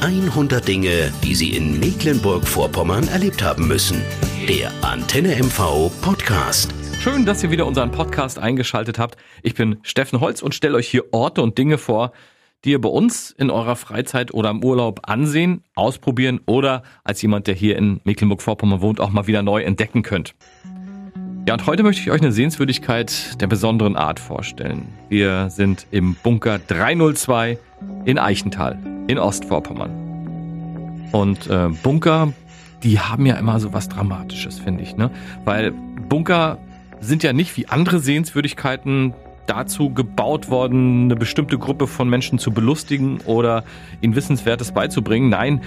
100 Dinge, die Sie in Mecklenburg-Vorpommern erlebt haben müssen. Der Antenne MV Podcast. Schön, dass ihr wieder unseren Podcast eingeschaltet habt. Ich bin Steffen Holz und stelle euch hier Orte und Dinge vor, die ihr bei uns in eurer Freizeit oder im Urlaub ansehen, ausprobieren oder als jemand, der hier in Mecklenburg-Vorpommern wohnt, auch mal wieder neu entdecken könnt. Ja, und heute möchte ich euch eine Sehenswürdigkeit der besonderen Art vorstellen. Wir sind im Bunker 302 in Eichenthal in Ostvorpommern. Und äh, Bunker, die haben ja immer so was Dramatisches, finde ich, ne? Weil Bunker sind ja nicht wie andere Sehenswürdigkeiten dazu gebaut worden, eine bestimmte Gruppe von Menschen zu belustigen oder ihnen Wissenswertes beizubringen. Nein,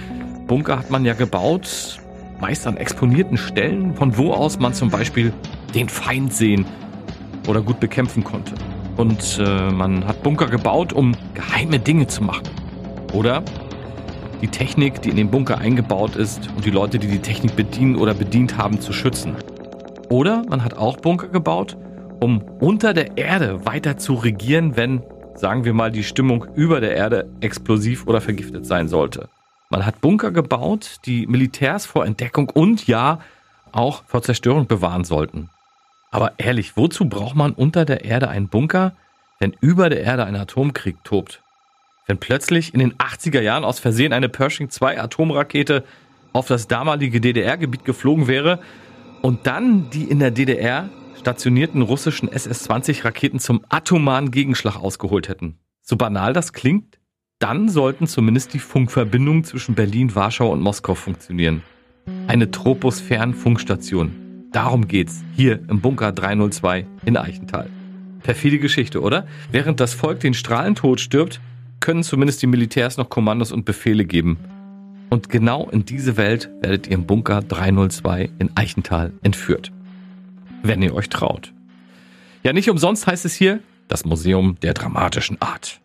Bunker hat man ja gebaut, meist an exponierten Stellen, von wo aus man zum Beispiel den Feind sehen oder gut bekämpfen konnte. Und äh, man hat Bunker gebaut, um geheime Dinge zu machen. Oder die Technik, die in den Bunker eingebaut ist und die Leute, die die Technik bedienen oder bedient haben, zu schützen. Oder man hat auch Bunker gebaut, um unter der Erde weiter zu regieren, wenn, sagen wir mal, die Stimmung über der Erde explosiv oder vergiftet sein sollte. Man hat Bunker gebaut, die Militärs vor Entdeckung und ja auch vor Zerstörung bewahren sollten. Aber ehrlich, wozu braucht man unter der Erde einen Bunker, wenn über der Erde ein Atomkrieg tobt? Wenn plötzlich in den 80er Jahren aus Versehen eine Pershing 2 Atomrakete auf das damalige DDR-Gebiet geflogen wäre und dann die in der DDR stationierten russischen SS-20 Raketen zum atomaren Gegenschlag ausgeholt hätten. So banal das klingt, dann sollten zumindest die Funkverbindungen zwischen Berlin, Warschau und Moskau funktionieren. Eine Troposphärenfunkstation. Darum geht's hier im Bunker 302 in Eichenthal. Perfide Geschichte, oder? Während das Volk den Strahlentod stirbt, können zumindest die Militärs noch Kommandos und Befehle geben. Und genau in diese Welt werdet ihr im Bunker 302 in Eichenthal entführt. Wenn ihr euch traut. Ja, nicht umsonst heißt es hier das Museum der dramatischen Art.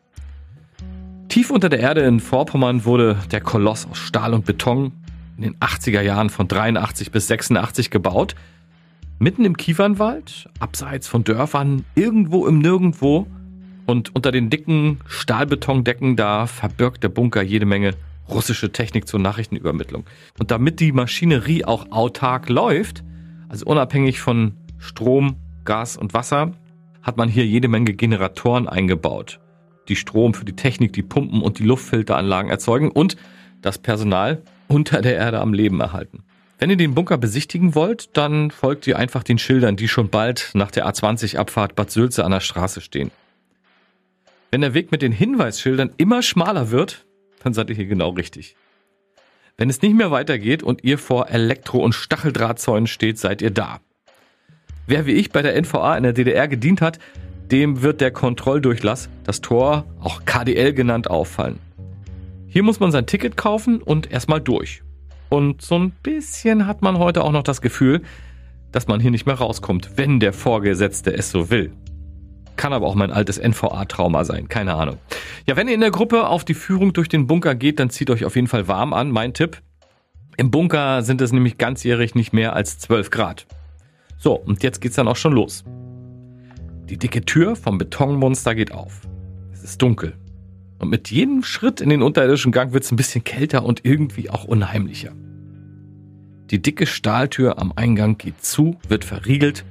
Tief unter der Erde in Vorpommern wurde der Koloss aus Stahl und Beton in den 80er Jahren von 83 bis 86 gebaut. Mitten im Kiefernwald, abseits von Dörfern, irgendwo im Nirgendwo. Und unter den dicken Stahlbetondecken da verbirgt der Bunker jede Menge russische Technik zur Nachrichtenübermittlung. Und damit die Maschinerie auch autark läuft, also unabhängig von Strom, Gas und Wasser, hat man hier jede Menge Generatoren eingebaut die Strom für die Technik, die Pumpen und die Luftfilteranlagen erzeugen und das Personal unter der Erde am Leben erhalten. Wenn ihr den Bunker besichtigen wollt, dann folgt ihr einfach den Schildern, die schon bald nach der A20-Abfahrt Bad Sülze an der Straße stehen. Wenn der Weg mit den Hinweisschildern immer schmaler wird, dann seid ihr hier genau richtig. Wenn es nicht mehr weitergeht und ihr vor Elektro- und Stacheldrahtzäunen steht, seid ihr da. Wer wie ich bei der NVA in der DDR gedient hat, dem wird der Kontrolldurchlass, das Tor, auch KDL genannt, auffallen. Hier muss man sein Ticket kaufen und erstmal durch. Und so ein bisschen hat man heute auch noch das Gefühl, dass man hier nicht mehr rauskommt, wenn der Vorgesetzte es so will. Kann aber auch mein altes NVA-Trauma sein, keine Ahnung. Ja, wenn ihr in der Gruppe auf die Führung durch den Bunker geht, dann zieht euch auf jeden Fall warm an, mein Tipp. Im Bunker sind es nämlich ganzjährig nicht mehr als 12 Grad. So, und jetzt geht's dann auch schon los. Die dicke Tür vom Betonmonster geht auf. Es ist dunkel. Und mit jedem Schritt in den unterirdischen Gang wird es ein bisschen kälter und irgendwie auch unheimlicher. Die dicke Stahltür am Eingang geht zu, wird verriegelt.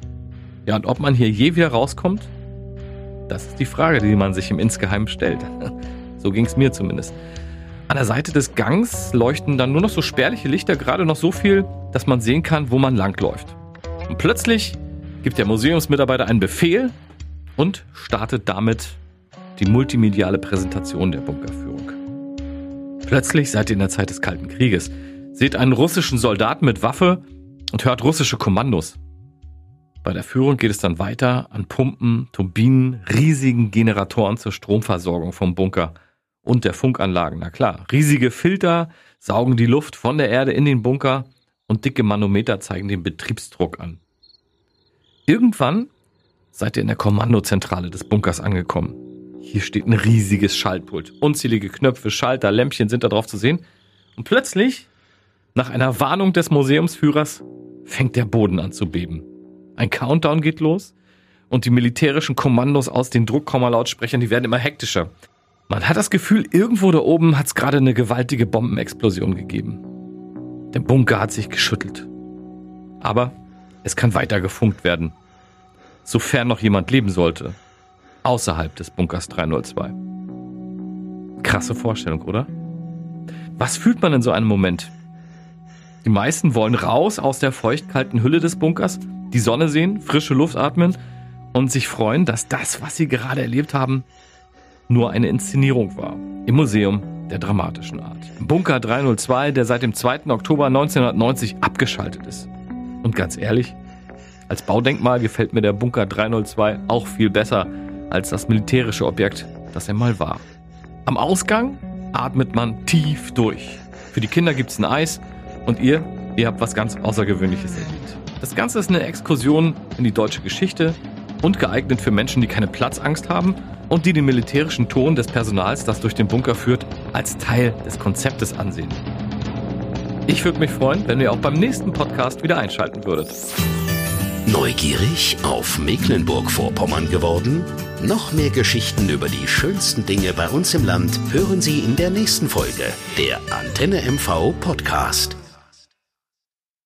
Ja, und ob man hier je wieder rauskommt? Das ist die Frage, die man sich im Insgeheim stellt. So ging es mir zumindest. An der Seite des Gangs leuchten dann nur noch so spärliche Lichter, gerade noch so viel, dass man sehen kann, wo man langläuft. Und plötzlich gibt der Museumsmitarbeiter einen Befehl und startet damit die multimediale Präsentation der Bunkerführung. Plötzlich seid ihr in der Zeit des Kalten Krieges, seht einen russischen Soldaten mit Waffe und hört russische Kommandos. Bei der Führung geht es dann weiter an Pumpen, Turbinen, riesigen Generatoren zur Stromversorgung vom Bunker und der Funkanlagen. Na klar, riesige Filter saugen die Luft von der Erde in den Bunker und dicke Manometer zeigen den Betriebsdruck an. Irgendwann seid ihr in der Kommandozentrale des Bunkers angekommen. Hier steht ein riesiges Schaltpult. Unzählige Knöpfe, Schalter, Lämpchen sind da drauf zu sehen. Und plötzlich, nach einer Warnung des Museumsführers, fängt der Boden an zu beben. Ein Countdown geht los und die militärischen Kommandos aus den Druckkomma-Lautsprechern, die werden immer hektischer. Man hat das Gefühl, irgendwo da oben hat es gerade eine gewaltige Bombenexplosion gegeben. Der Bunker hat sich geschüttelt. Aber es kann weiter gefunkt werden. Sofern noch jemand leben sollte. Außerhalb des Bunkers 302. Krasse Vorstellung, oder? Was fühlt man in so einem Moment? Die meisten wollen raus aus der feuchtkalten Hülle des Bunkers, die Sonne sehen, frische Luft atmen und sich freuen, dass das, was sie gerade erlebt haben, nur eine Inszenierung war. Im Museum der dramatischen Art. Im Bunker 302, der seit dem 2. Oktober 1990 abgeschaltet ist. Und ganz ehrlich, als Baudenkmal gefällt mir der Bunker 302 auch viel besser als das militärische Objekt, das er mal war. Am Ausgang atmet man tief durch. Für die Kinder gibt's ein Eis und ihr, ihr habt was ganz Außergewöhnliches erlebt. Das Ganze ist eine Exkursion in die deutsche Geschichte und geeignet für Menschen, die keine Platzangst haben und die den militärischen Ton des Personals, das durch den Bunker führt, als Teil des Konzeptes ansehen. Ich würde mich freuen, wenn ihr auch beim nächsten Podcast wieder einschalten würdet. Neugierig auf Mecklenburg-Vorpommern geworden? Noch mehr Geschichten über die schönsten Dinge bei uns im Land hören Sie in der nächsten Folge der Antenne MV Podcast.